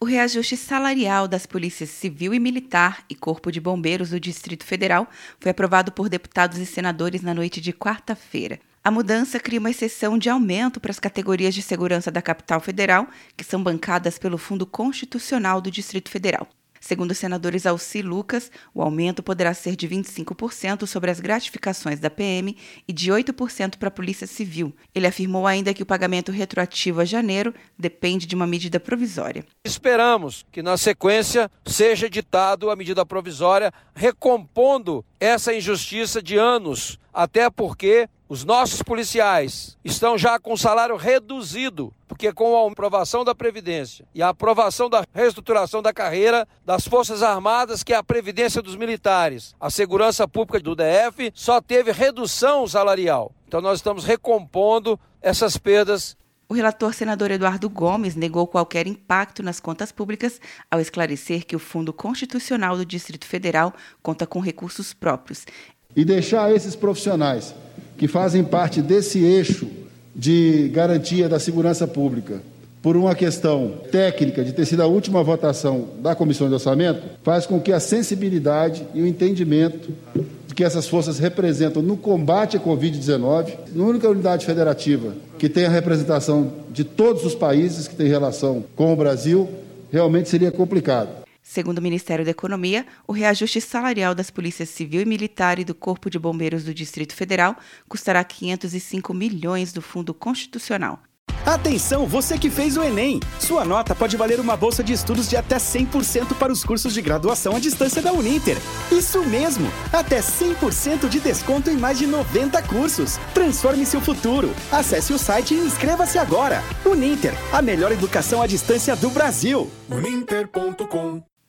O reajuste salarial das polícias civil e militar e Corpo de Bombeiros do Distrito Federal foi aprovado por deputados e senadores na noite de quarta-feira. A mudança cria uma exceção de aumento para as categorias de segurança da capital federal, que são bancadas pelo Fundo Constitucional do Distrito Federal. Segundo os senadores Alci Lucas, o aumento poderá ser de 25% sobre as gratificações da PM e de 8% para a Polícia Civil. Ele afirmou ainda que o pagamento retroativo a janeiro depende de uma medida provisória. Esperamos que na sequência seja ditado a medida provisória recompondo essa injustiça de anos, até porque os nossos policiais estão já com salário reduzido, porque com a aprovação da Previdência e a aprovação da reestruturação da carreira das Forças Armadas, que é a Previdência dos Militares, a Segurança Pública do DF, só teve redução salarial. Então nós estamos recompondo essas perdas o relator senador Eduardo Gomes negou qualquer impacto nas contas públicas ao esclarecer que o Fundo Constitucional do Distrito Federal conta com recursos próprios. E deixar esses profissionais que fazem parte desse eixo de garantia da segurança pública, por uma questão técnica de ter sido a última votação da Comissão de Orçamento, faz com que a sensibilidade e o entendimento que essas forças representam no combate à Covid-19, na única unidade federativa que tem a representação de todos os países que têm relação com o Brasil, realmente seria complicado. Segundo o Ministério da Economia, o reajuste salarial das polícias civil e militar e do Corpo de Bombeiros do Distrito Federal custará 505 milhões do Fundo Constitucional. Atenção, você que fez o Enem! Sua nota pode valer uma bolsa de estudos de até 100% para os cursos de graduação à distância da Uninter. Isso mesmo! Até 100% de desconto em mais de 90 cursos. Transforme seu futuro. Acesse o site e inscreva-se agora. Uninter, a melhor educação à distância do Brasil. Uninter.com